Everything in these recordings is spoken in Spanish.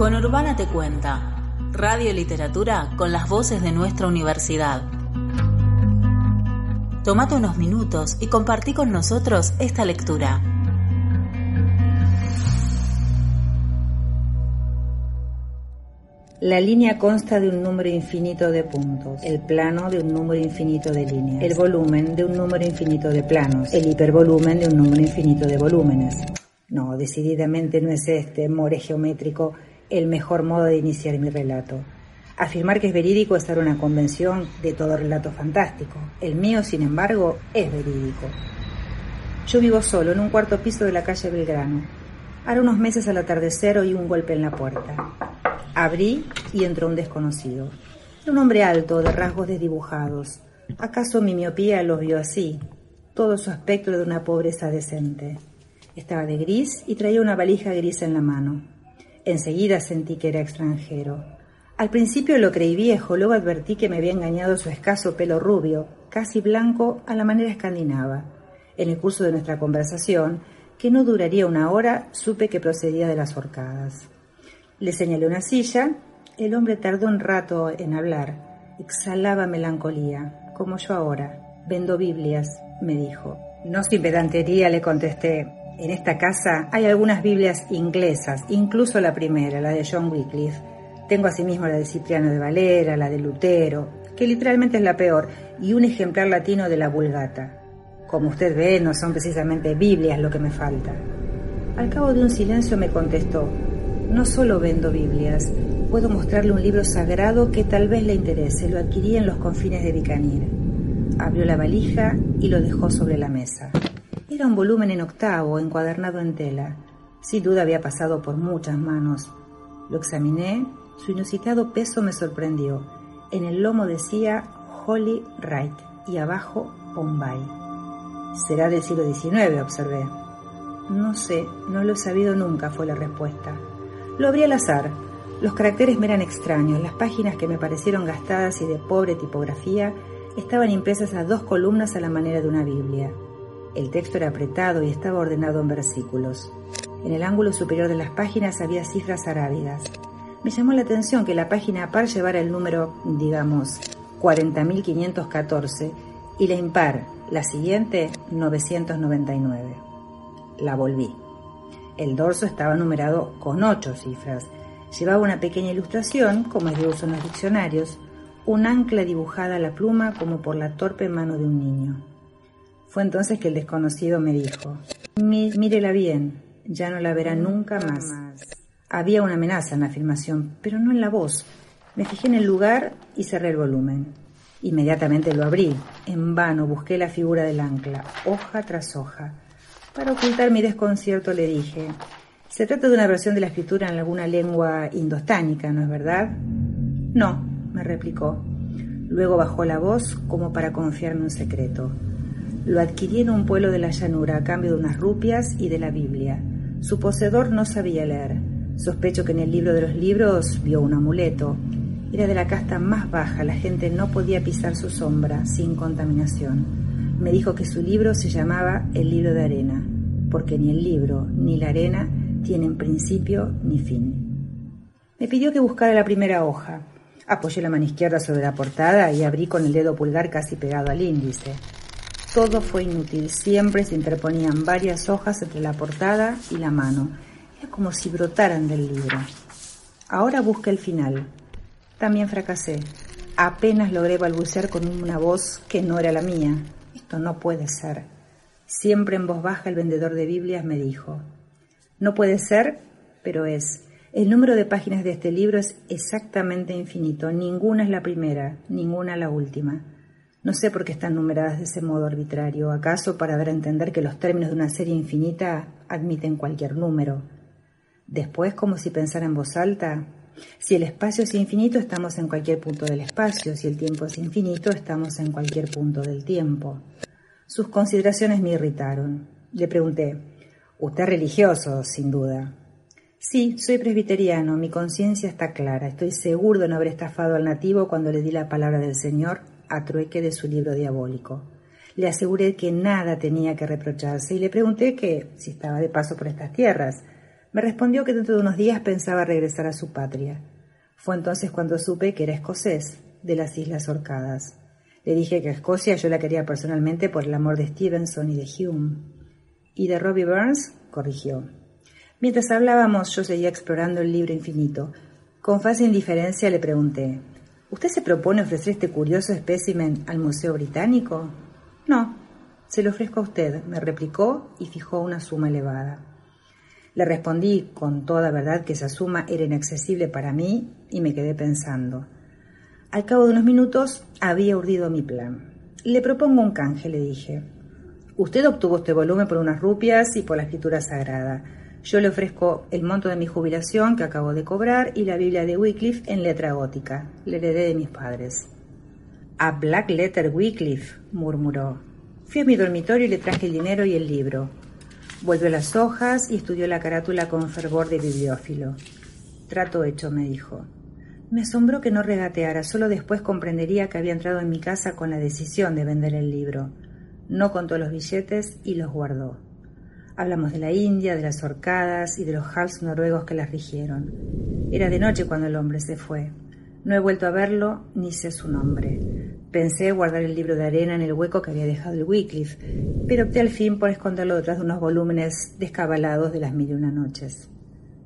Con Urbana te cuenta, radio y literatura con las voces de nuestra universidad. Tomate unos minutos y compartí con nosotros esta lectura. La línea consta de un número infinito de puntos, el plano de un número infinito de líneas, el volumen de un número infinito de planos, el hipervolumen de un número infinito de volúmenes. No, decididamente no es este more geométrico el mejor modo de iniciar mi relato. Afirmar que es verídico es dar una convención de todo relato fantástico. El mío, sin embargo, es verídico. Yo vivo solo en un cuarto piso de la calle Belgrano. Hará unos meses al atardecer oí un golpe en la puerta. Abrí y entró un desconocido. Era un hombre alto, de rasgos desdibujados. ¿Acaso mi miopía lo vio así? Todo su aspecto de una pobreza decente. Estaba de gris y traía una valija gris en la mano. Enseguida sentí que era extranjero. Al principio lo creí viejo, luego advertí que me había engañado su escaso pelo rubio, casi blanco a la manera escandinava. En el curso de nuestra conversación, que no duraría una hora, supe que procedía de las horcadas. Le señalé una silla, el hombre tardó un rato en hablar, exhalaba melancolía, como yo ahora. Vendo Biblias, me dijo. No sin pedantería le contesté, en esta casa hay algunas Biblias inglesas, incluso la primera, la de John Wycliffe. Tengo asimismo la de Cipriano de Valera, la de Lutero, que literalmente es la peor, y un ejemplar latino de la Vulgata. Como usted ve, no son precisamente Biblias lo que me falta. Al cabo de un silencio me contestó, no solo vendo Biblias, puedo mostrarle un libro sagrado que tal vez le interese, lo adquirí en los confines de Bicanir. Abrió la valija y lo dejó sobre la mesa. Era un volumen en octavo, encuadernado en tela. Sin duda había pasado por muchas manos. Lo examiné, su inusitado peso me sorprendió. En el lomo decía Holy Right y abajo Bombay. Será del siglo XIX, observé. No sé, no lo he sabido nunca, fue la respuesta. Lo abrí al azar. Los caracteres me eran extraños, las páginas que me parecieron gastadas y de pobre tipografía estaban impresas a dos columnas a la manera de una Biblia. El texto era apretado y estaba ordenado en versículos. En el ángulo superior de las páginas había cifras arábigas. Me llamó la atención que la página par llevara el número, digamos, 40.514 y la impar, la siguiente, 999. La volví. El dorso estaba numerado con ocho cifras. Llevaba una pequeña ilustración, como es de uso en los diccionarios, un ancla dibujada a la pluma como por la torpe mano de un niño. Fue entonces que el desconocido me dijo, mírela bien, ya no la verá nunca más. Había una amenaza en la afirmación, pero no en la voz. Me fijé en el lugar y cerré el volumen. Inmediatamente lo abrí. En vano busqué la figura del ancla, hoja tras hoja. Para ocultar mi desconcierto le dije, se trata de una versión de la escritura en alguna lengua indostánica, ¿no es verdad? No, me replicó. Luego bajó la voz como para confiarme un secreto. Lo adquirí en un pueblo de la llanura a cambio de unas rupias y de la Biblia. Su poseedor no sabía leer. Sospecho que en el libro de los libros vio un amuleto. Era de la casta más baja, la gente no podía pisar su sombra sin contaminación. Me dijo que su libro se llamaba El libro de arena, porque ni el libro ni la arena tienen principio ni fin. Me pidió que buscara la primera hoja. Apoyé la mano izquierda sobre la portada y abrí con el dedo pulgar casi pegado al índice. Todo fue inútil, siempre se interponían varias hojas entre la portada y la mano. Era como si brotaran del libro. Ahora busca el final. También fracasé. Apenas logré balbucear con una voz que no era la mía. Esto no puede ser. Siempre en voz baja el vendedor de Biblias me dijo, no puede ser, pero es. El número de páginas de este libro es exactamente infinito. Ninguna es la primera, ninguna la última. No sé por qué están numeradas de ese modo arbitrario, acaso para dar a entender que los términos de una serie infinita admiten cualquier número. Después, como si pensara en voz alta, si el espacio es infinito, estamos en cualquier punto del espacio. Si el tiempo es infinito, estamos en cualquier punto del tiempo. Sus consideraciones me irritaron. Le pregunté, Usted es religioso, sin duda. Sí, soy presbiteriano, mi conciencia está clara. Estoy seguro de no haber estafado al nativo cuando le di la palabra del Señor a trueque de su libro diabólico. Le aseguré que nada tenía que reprocharse y le pregunté que si estaba de paso por estas tierras. Me respondió que dentro de unos días pensaba regresar a su patria. Fue entonces cuando supe que era escocés, de las Islas Orcadas. Le dije que a Escocia yo la quería personalmente por el amor de Stevenson y de Hume. ¿Y de Robbie Burns? corrigió. Mientras hablábamos yo seguía explorando el libro infinito. Con fácil indiferencia le pregunté, ¿Usted se propone ofrecer este curioso espécimen al Museo Británico? No, se lo ofrezco a usted, me replicó y fijó una suma elevada. Le respondí con toda verdad que esa suma era inaccesible para mí y me quedé pensando. Al cabo de unos minutos había urdido mi plan. Le propongo un canje, le dije. Usted obtuvo este volumen por unas rupias y por la escritura sagrada. Yo le ofrezco el monto de mi jubilación que acabo de cobrar y la Biblia de Wycliffe en letra gótica. Le heredé de mis padres. A Black Letter Wycliffe, murmuró. Fui a mi dormitorio y le traje el dinero y el libro. Volvió las hojas y estudió la carátula con fervor de bibliófilo. Trato hecho, me dijo. Me asombró que no regateara, solo después comprendería que había entrado en mi casa con la decisión de vender el libro. No contó los billetes y los guardó. Hablamos de la India, de las horcadas y de los hals noruegos que las rigieron. Era de noche cuando el hombre se fue. No he vuelto a verlo ni sé su nombre. Pensé guardar el libro de arena en el hueco que había dejado el Wycliffe, pero opté al fin por esconderlo detrás de unos volúmenes descabalados de las mil y una noches.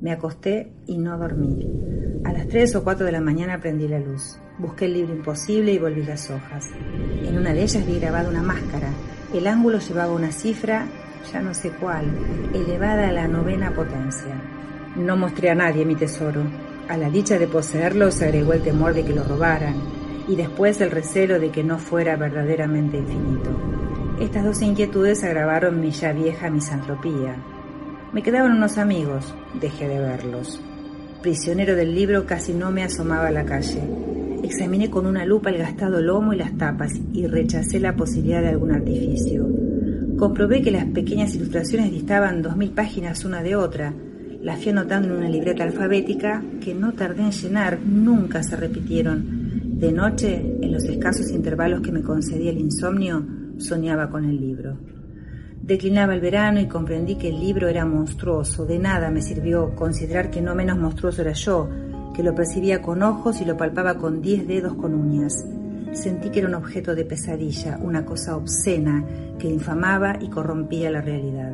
Me acosté y no dormí. A las tres o cuatro de la mañana prendí la luz. Busqué el libro imposible y volví las hojas. En una de ellas vi grabada una máscara. El ángulo llevaba una cifra, ya no sé cuál, elevada a la novena potencia. No mostré a nadie mi tesoro. A la dicha de poseerlo se agregó el temor de que lo robaran y después el recelo de que no fuera verdaderamente infinito. Estas dos inquietudes agravaron mi ya vieja misantropía. Me quedaban unos amigos, dejé de verlos. Prisionero del libro casi no me asomaba a la calle. Examiné con una lupa el gastado lomo y las tapas y rechacé la posibilidad de algún artificio. Comprobé que las pequeñas ilustraciones distaban dos mil páginas una de otra. Las fui anotando en una libreta alfabética que no tardé en llenar, nunca se repitieron de noche, en los escasos intervalos que me concedía el insomnio, soñaba con el libro. Declinaba el verano y comprendí que el libro era monstruoso. De nada me sirvió considerar que no menos monstruoso era yo, que lo percibía con ojos y lo palpaba con diez dedos con uñas. Sentí que era un objeto de pesadilla, una cosa obscena que infamaba y corrompía la realidad.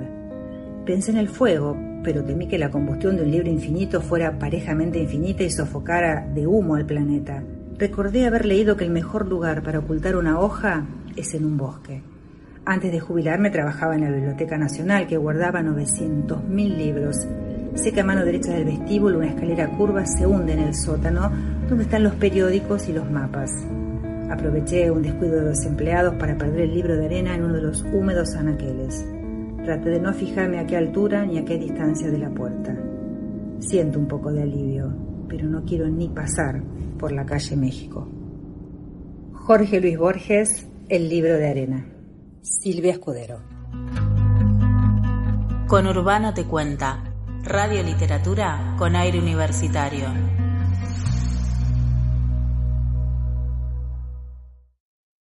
Pensé en el fuego, pero temí que la combustión de un libro infinito fuera parejamente infinita y sofocara de humo al planeta. Recordé haber leído que el mejor lugar para ocultar una hoja es en un bosque. Antes de jubilarme trabajaba en la Biblioteca Nacional que guardaba 900.000 libros. Sé que a mano derecha del vestíbulo una escalera curva se hunde en el sótano donde están los periódicos y los mapas. Aproveché un descuido de los empleados para perder el libro de arena en uno de los húmedos anaqueles. Traté de no fijarme a qué altura ni a qué distancia de la puerta. Siento un poco de alivio, pero no quiero ni pasar por la calle México. Jorge Luis Borges, El libro de arena. Silvia Escudero. Con Urbano te cuenta. Radio Literatura con aire universitario.